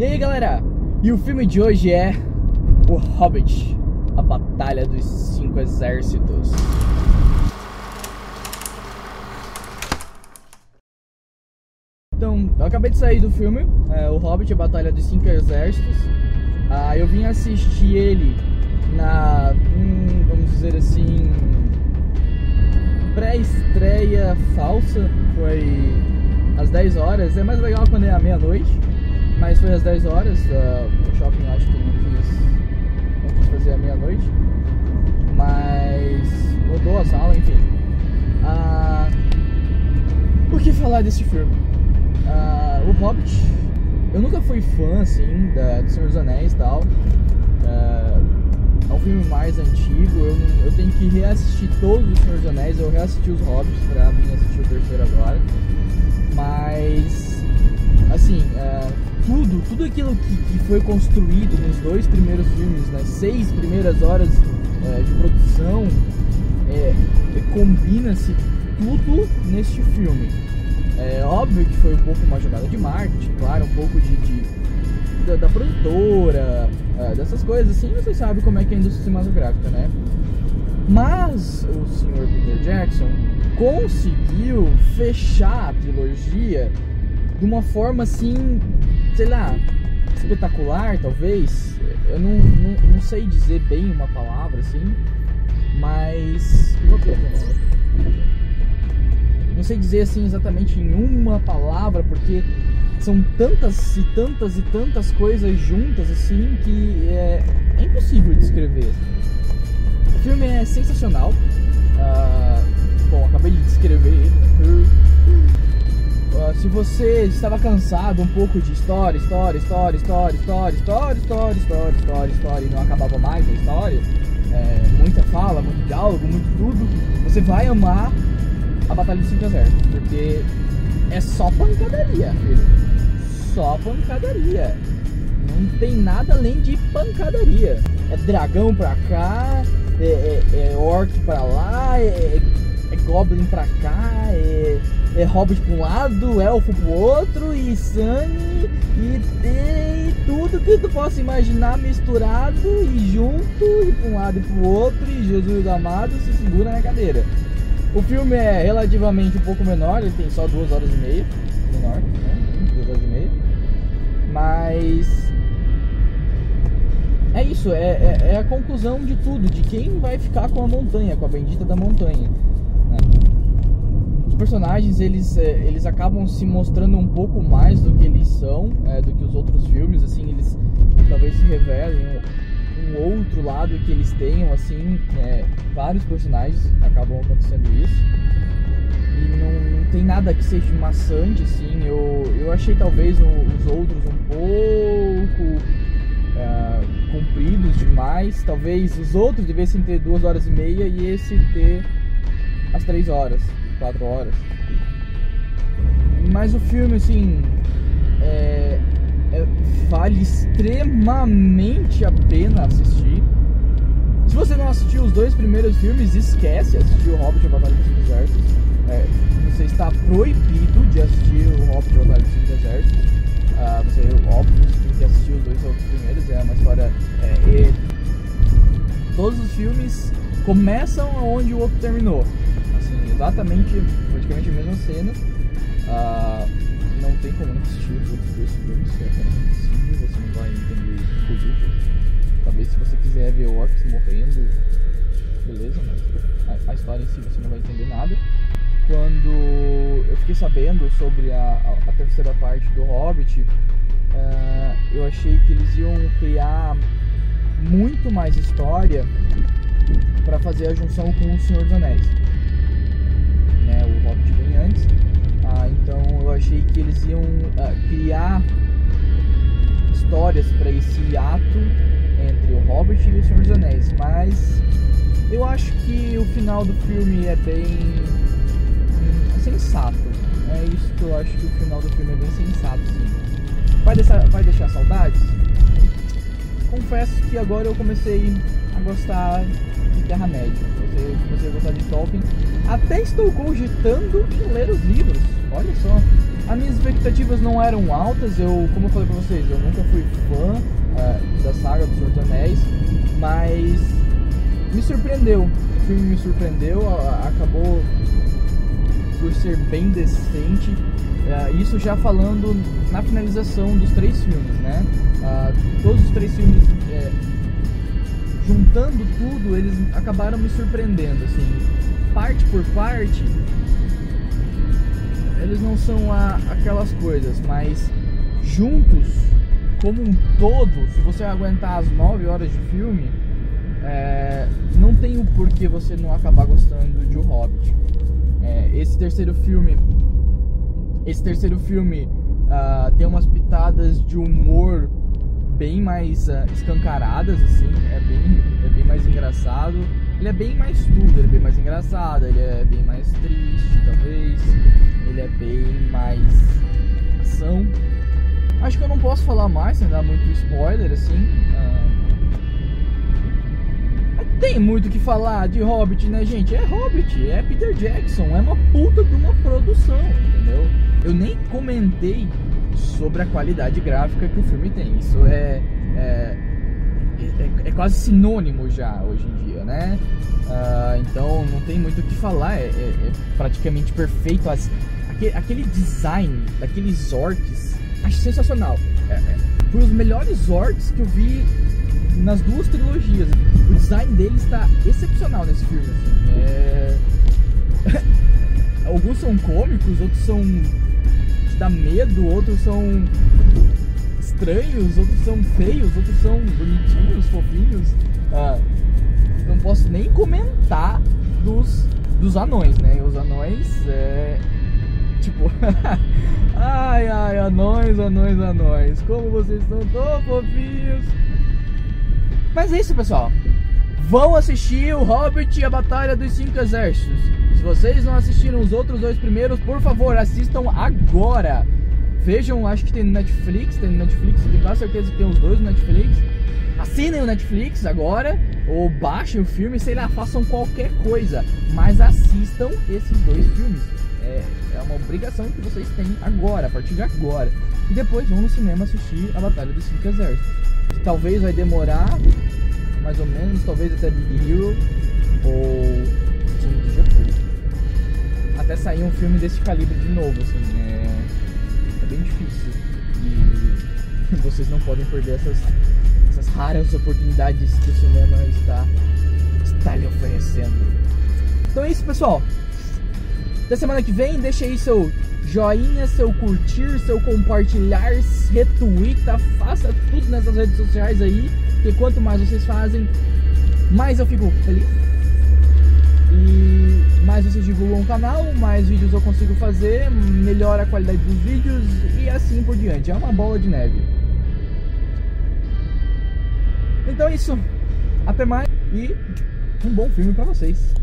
E aí galera, e o filme de hoje é O Hobbit, a Batalha dos Cinco Exércitos. Então, eu acabei de sair do filme, é, O Hobbit, a Batalha dos Cinco Exércitos. Ah, eu vim assistir ele na, hum, vamos dizer assim, pré-estreia falsa, foi às 10 horas. É mais legal quando é à meia-noite, mas foi às 10 horas. Uh, o shopping acho que não quis, não quis fazer à meia-noite, mas mudou a sala, enfim. Uh, por que falar desse filme? Uh, o Hobbit, eu nunca fui fã assim da, do Senhor dos Anéis e tal. É um filme mais antigo, eu, eu tenho que reassistir todos os Senhor dos Anéis, eu reassisti os Hobbits pra mim assistir o terceiro agora. Mas, assim, uh, tudo, tudo aquilo que, que, foi construído nos dois primeiros filmes, nas seis primeiras horas uh, de produção, é, combina-se tudo neste filme. É óbvio que foi um pouco uma jogada de marketing, claro, um pouco de, de da, da, produtora, uh, dessas coisas assim, você sabe como é que é a indústria cinematográfica, né? Mas o senhor Peter Jackson conseguiu fechar a trilogia de uma forma assim, sei lá, espetacular, talvez. Eu não, não, não sei dizer bem uma palavra assim, mas. Não sei dizer assim exatamente em uma palavra, porque são tantas e tantas e tantas coisas juntas assim que é, é impossível descrever. O filme é sensacional. Uh, bom, acabei de descrever ele. Uh, se você estava cansado um pouco de história, história, história, história, história, história, história, história, história, história, e não acabava mais a história, é, muita fala, muito diálogo, muito tudo, você vai amar a Batalha dos Cinco Exércitos, porque é só pancadaria, filho. Só pancadaria. Não tem nada além de pancadaria. É dragão pra cá, é, é, é orc pra lá, é, é goblin pra cá, é, é hobbit pra um lado, elfo pro outro, e Sunny, e tem tudo que tu possa imaginar misturado e junto, e pra um lado e pro outro, e Jesus amado se segura na cadeira. O filme é relativamente um pouco menor, ele tem só duas horas e meia. Menor, né? Duas horas e meia. Mas. É isso, é, é, é, a conclusão de tudo, de quem vai ficar com a montanha, com a bendita da montanha. Né? Personagens, eles, é, eles acabam se mostrando um pouco mais do que eles são, é, do que os outros filmes, assim, eles talvez se revelem um outro lado que eles tenham, assim, é, vários personagens acabam acontecendo isso. E não, não, tem nada que seja maçante, assim. Eu, eu achei talvez os outros um pouco é, compridos demais. Talvez os outros devessem ter duas horas e meia e esse ter as três horas, quatro horas. Mas o filme, assim, é, é, vale extremamente a pena assistir. Se você não assistiu os dois primeiros filmes, esquece assistir o Hobbit e a Batalha dos Exércitos. É, você está proibido de assistir o Hobbit e a Batalha dos Exércitos. Uh, você, óbvio, tem que assistir os dois outros primeiros. É uma história. É, e todos os filmes começam onde o outro terminou. Exatamente, praticamente a mesma cena. Uh, não tem como não assistir os outros dois filmes, é apenas você não vai entender tudo. Talvez se você quiser ver orcs morrendo, beleza, mas a, a, história em si você não vai entender nada. Quando eu fiquei sabendo sobre a, a, a terceira parte do Hobbit, uh, eu achei que eles iam criar muito mais história para fazer a junção com o Senhor dos Anéis. O Hobbit vem antes ah, então eu achei que eles iam ah, criar histórias para esse ato entre o Hobbit e o Senhor dos Anéis, mas eu acho que o final do filme é bem hum, sensato. É isso que eu acho que o final do filme é bem sensato, sim. Vai deixar, vai deixar saudades? Confesso que agora eu comecei a gostar Terra-média. Comecei a gostar de Tolkien. Até estou cogitando em ler os livros. Olha só. As minhas expectativas não eram altas, eu, como eu falei pra vocês, eu nunca fui fã uh, da saga do Senhor dos Anéis, mas me surpreendeu. O filme me surpreendeu, acabou por ser bem decente. Uh, isso já falando na finalização dos três filmes, né? Uh, todos os três filmes, é, juntando tudo, eles acabaram me surpreendendo, assim, parte por parte. Eles não são a, aquelas coisas, mas juntos, como um todo, se você aguentar as nove horas de filme, é, não tem o porquê você não acabar gostando de O Hobbit. É, esse terceiro filme, esse terceiro filme uh, tem umas pitadas de humor bem mais uh, escancaradas, assim, é bem, é bem mais engraçado. Ele é bem mais tudo, ele é bem mais engraçado, ele é bem mais triste, talvez. Ele é bem mais ação. Acho que eu não posso falar mais sem dar muito spoiler, assim. Uh, tem muito o que falar de Hobbit, né, gente? É Hobbit, é Peter Jackson, é uma puta de uma produção, entendeu? Eu nem comentei sobre a qualidade gráfica que o filme tem. Isso é, é, é, é quase sinônimo já hoje em dia, né? Uh, então não tem muito o que falar, é, é, é praticamente perfeito. As, aquele, aquele, design daqueles orcs, acho sensacional. É, é, foi os melhores orcs que eu vi nas duas trilogias. O design dele está excepcional nesse filme. Assim. É... Alguns são cômicos, outros são de dar medo, outros são estranhos, outros são feios, outros são bonitinhos, fofinhos. Ah, não posso nem comentar dos, dos anões, né? Os anões é. Tipo. ai, ai, anões, anões, anões. Como vocês estão tão fofinhos. Mas é isso, pessoal. Vão assistir o Hobbit e a Batalha dos Cinco Exércitos. Se vocês não assistiram os outros dois primeiros, por favor, assistam agora. Vejam, acho que tem no Netflix, tem no Netflix, tenho quase certeza que tem os dois no Netflix. Assinem o Netflix agora, ou baixem o filme, sei lá, façam qualquer coisa. Mas assistam esses dois filmes. É, é uma obrigação que vocês têm agora, a partir de agora. E depois vão no cinema assistir a Batalha dos Cinco Exércitos talvez vai demorar, mais ou menos, talvez até Big Hero ou Sair um filme desse calibre de novo, assim, é, é bem difícil. E vocês não podem perder essas, essas raras oportunidades que o cinema está, está lhe oferecendo. Então é isso, pessoal. Até semana que vem, deixa aí seu joinha, seu curtir, seu compartilhar, retweeta, faça tudo nessas redes sociais aí, que quanto mais vocês fazem, mais eu fico feliz. E divulgam o canal, mais vídeos eu consigo fazer, melhora a qualidade dos vídeos e assim por diante. É uma bola de neve. Então é isso. Até mais e um bom filme para vocês.